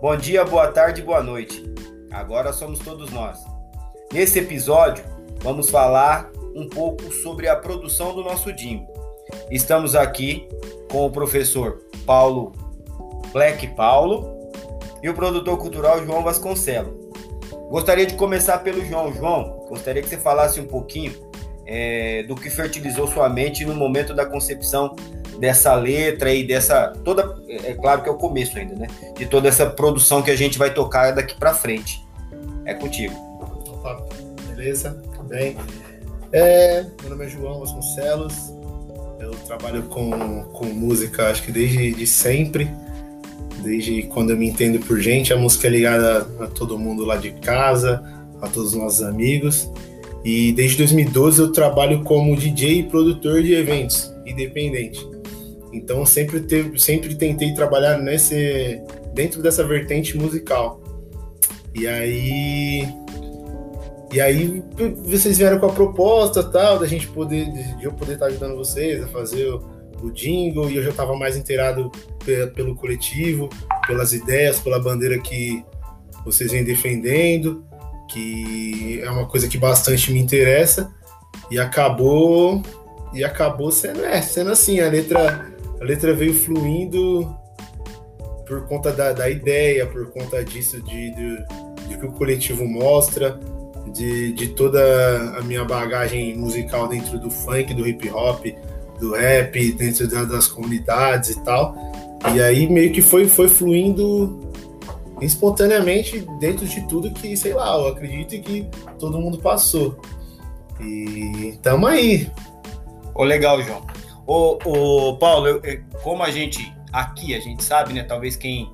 Bom dia, boa tarde, boa noite. Agora somos todos nós. Nesse episódio, vamos falar um pouco sobre a produção do nosso Dinho. Estamos aqui com o professor Paulo Black Paulo e o produtor cultural João Vasconcelos. Gostaria de começar pelo João. João, gostaria que você falasse um pouquinho é, do que fertilizou sua mente no momento da concepção dessa letra e dessa toda é, é claro que é o começo ainda, né? De toda essa produção que a gente vai tocar daqui para frente. É contigo. Opa, beleza? Tudo bem? É, meu nome é João Vasconcelos. Eu trabalho com, com música, acho que desde de sempre. Desde quando eu me entendo por gente, a música é ligada a todo mundo lá de casa, a todos os nossos amigos. E desde 2012 eu trabalho como DJ e produtor de eventos, independente. Então sempre teve, sempre tentei trabalhar nesse dentro dessa vertente musical. E aí e aí vocês vieram com a proposta tal da gente poder de eu poder estar ajudando vocês a fazer o, o jingle e eu já estava mais inteirado pelo coletivo, pelas ideias, pela bandeira que vocês vêm defendendo, que é uma coisa que bastante me interessa e acabou e acabou sendo, é, sendo assim a letra a letra veio fluindo por conta da, da ideia, por conta disso, de, de, de, que o coletivo mostra, de, de toda a minha bagagem musical dentro do funk, do hip hop, do rap, dentro da, das comunidades e tal. E aí meio que foi, foi fluindo espontaneamente dentro de tudo que, sei lá, eu acredito que todo mundo passou. E tamo aí. Ô, legal, João. Ô Paulo, eu, como a gente aqui, a gente sabe, né? Talvez quem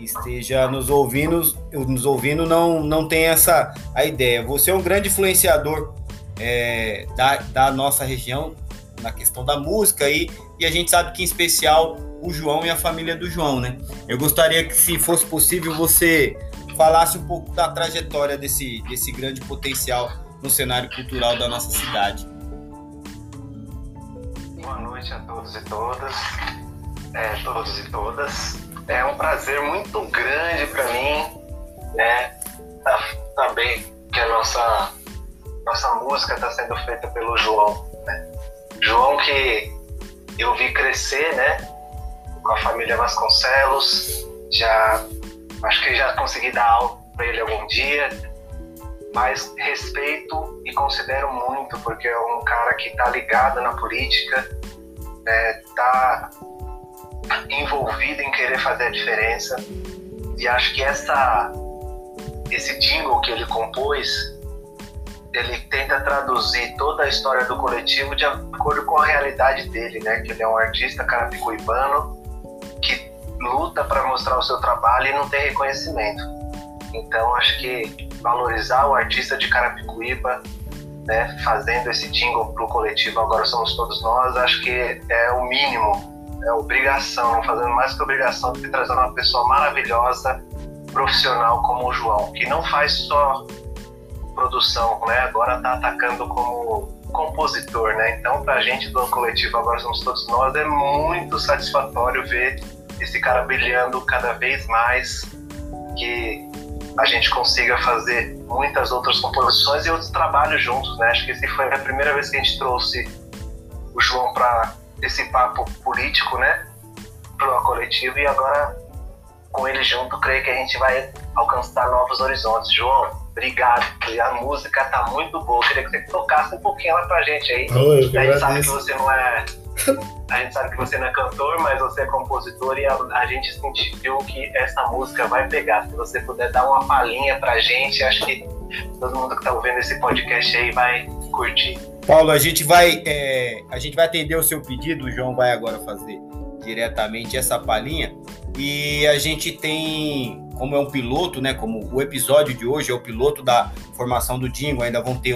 esteja nos ouvindo, nos ouvindo não, não tem essa a ideia. Você é um grande influenciador é, da, da nossa região na questão da música aí, e a gente sabe que em especial o João e a família do João, né? Eu gostaria que, se fosse possível, você falasse um pouco da trajetória desse, desse grande potencial no cenário cultural da nossa cidade noite a todos e todas, é, todos e todas. É um prazer muito grande para mim, né, saber que a nossa nossa música está sendo feita pelo João, né? João que eu vi crescer, né, com a família Vasconcelos, já acho que já consegui dar aula para ele algum dia, mas respeito e considero muito porque é um cara que está ligado na política, é, envolvido em querer fazer a diferença. E acho que essa, esse jingle que ele compôs, ele tenta traduzir toda a história do coletivo de acordo com a realidade dele, né? Que ele é um artista carapicuibano que luta para mostrar o seu trabalho e não tem reconhecimento. Então acho que valorizar o artista de Carapicuíba né, fazendo esse jingle para o coletivo Agora Somos Todos Nós, acho que é o mínimo, é obrigação, fazendo mais que obrigação do que trazer uma pessoa maravilhosa, profissional como o João, que não faz só produção, né, agora está atacando como compositor, né, então para a gente do coletivo Agora Somos Todos Nós é muito satisfatório ver esse cara brilhando cada vez mais, que a gente consiga fazer muitas outras composições e outros trabalhos juntos, né? Acho que esse foi a primeira vez que a gente trouxe o João para esse papo político, né? Para o coletivo e agora com ele junto, creio que a gente vai alcançar novos horizontes. João, obrigado. A música tá muito boa. Queria que você tocasse um pouquinho lá pra gente aí. Oh, a gente sabe que você não é a gente sabe que você não é cantor, mas você é compositor e a, a, gente sentiu que essa música vai pegar. Se você puder dar uma palhinha pra gente, acho que todo mundo que tá ouvindo esse podcast aí vai curtir. Paulo, a gente vai, é, a gente vai atender o seu pedido, o João vai agora fazer diretamente essa palhinha. E a gente tem, como é um piloto, né? Como o episódio de hoje é o piloto da formação do Dingo, ainda vão ter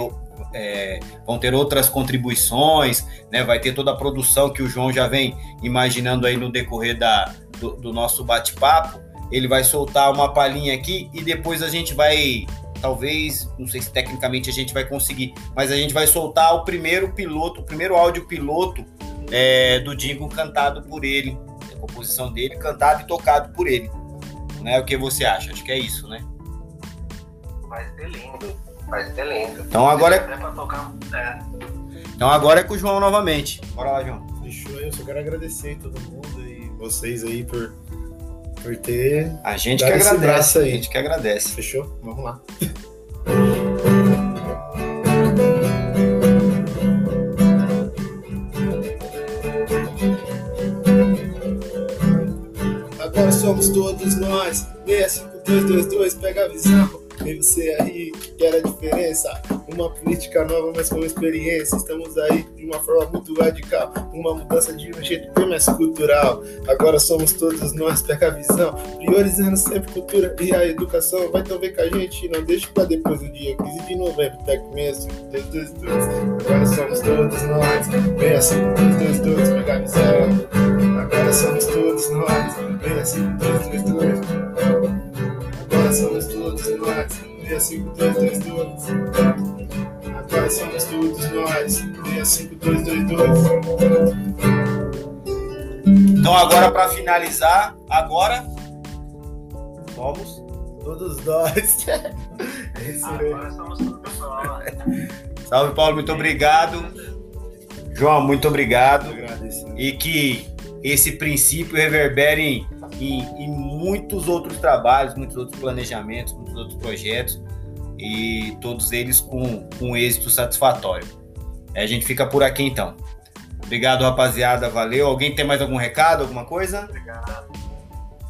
é, vão ter outras contribuições, né? Vai ter toda a produção que o João já vem imaginando aí no decorrer da, do, do nosso bate-papo. Ele vai soltar uma palhinha aqui e depois a gente vai, talvez, não sei se tecnicamente a gente vai conseguir, mas a gente vai soltar o primeiro piloto, o primeiro áudio piloto é, do Dingo cantado por ele, a composição dele, cantado e tocado por ele. né? O que você acha? Acho que é isso, né? Vai ser lindo. Então agora é... É. Então agora é com o João novamente. Bora lá, João. Fechou, eu só quero agradecer todo mundo e vocês aí por, por ter. A gente que agradece. Aí. A gente que agradece. Fechou? Vamos lá. Agora somos todos nós. 65222, pega a visão. Vem você aí, que era a diferença. Uma política nova, mas com experiência. Estamos aí de uma forma muito radical. Uma mudança de um jeito bem mais cultural. Agora somos todos nós, pega a visão. Priorizando sempre cultura e a educação. Vai então ver com a gente, não deixe pra depois do dia 15 de novembro. Tec 65222. Agora somos todos nós. 65222, pega a visão. Agora somos todos nós. 65222. Agora somos todos nós, 65222. Agora somos todos nós, 65222. Então agora para finalizar, agora vamos todos nós. agora somos todos nós. Salve Paulo, muito obrigado. João, muito obrigado. Agradeço. E que esse princípio reverbere em, em muitos outros trabalhos, muitos outros planejamentos, muitos outros projetos e todos eles com, com êxito satisfatório. A gente fica por aqui então. Obrigado, rapaziada. Valeu. Alguém tem mais algum recado, alguma coisa? Obrigado.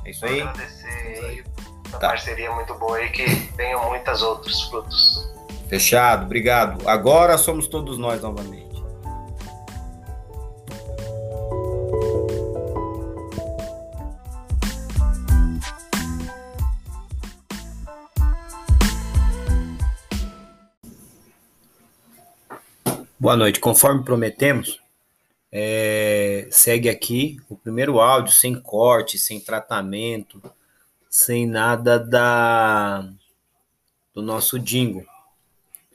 É isso aí. Agradecer a tá. parceria muito boa aí, que tenham muitos outros frutos. Fechado, obrigado. Agora somos todos nós novamente. Boa noite. Conforme prometemos, é, segue aqui o primeiro áudio sem corte, sem tratamento, sem nada da do nosso Dingo,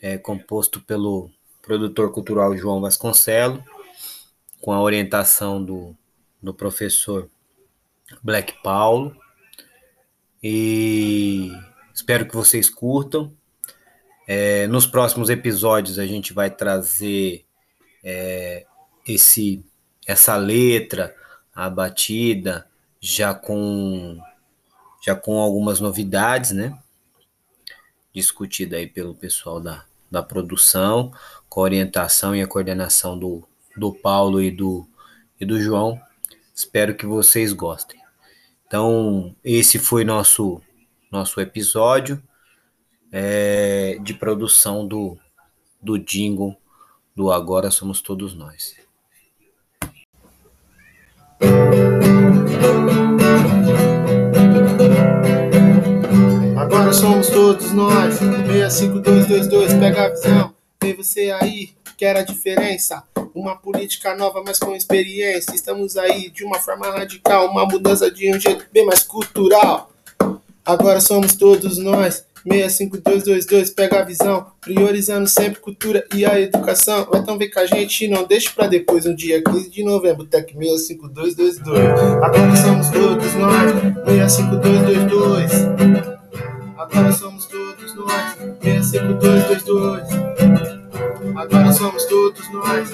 é, composto pelo produtor cultural João Vasconcelo, com a orientação do, do professor Black Paulo. E espero que vocês curtam. É, nos próximos episódios a gente vai trazer é, esse essa letra, a batida, já com já com algumas novidades, né? Discutida aí pelo pessoal da, da produção, com a orientação e a coordenação do, do Paulo e do, e do João. Espero que vocês gostem. Então, esse foi nosso nosso episódio é, de produção do, do jingle do Agora Somos Todos Nós. Agora somos todos nós, 65222, pega a visão, vem você aí, quer a diferença. Uma política nova, mas com experiência. Estamos aí de uma forma radical, uma mudança de um jeito bem mais cultural. Agora somos todos nós, 65222, pega a visão, priorizando sempre cultura e a educação. Então ver com a gente, não deixe pra depois, no dia 15 de novembro, Tec 65222. Agora somos todos nós, 65222. Agora somos todos nós, 65222. Agora somos todos nós,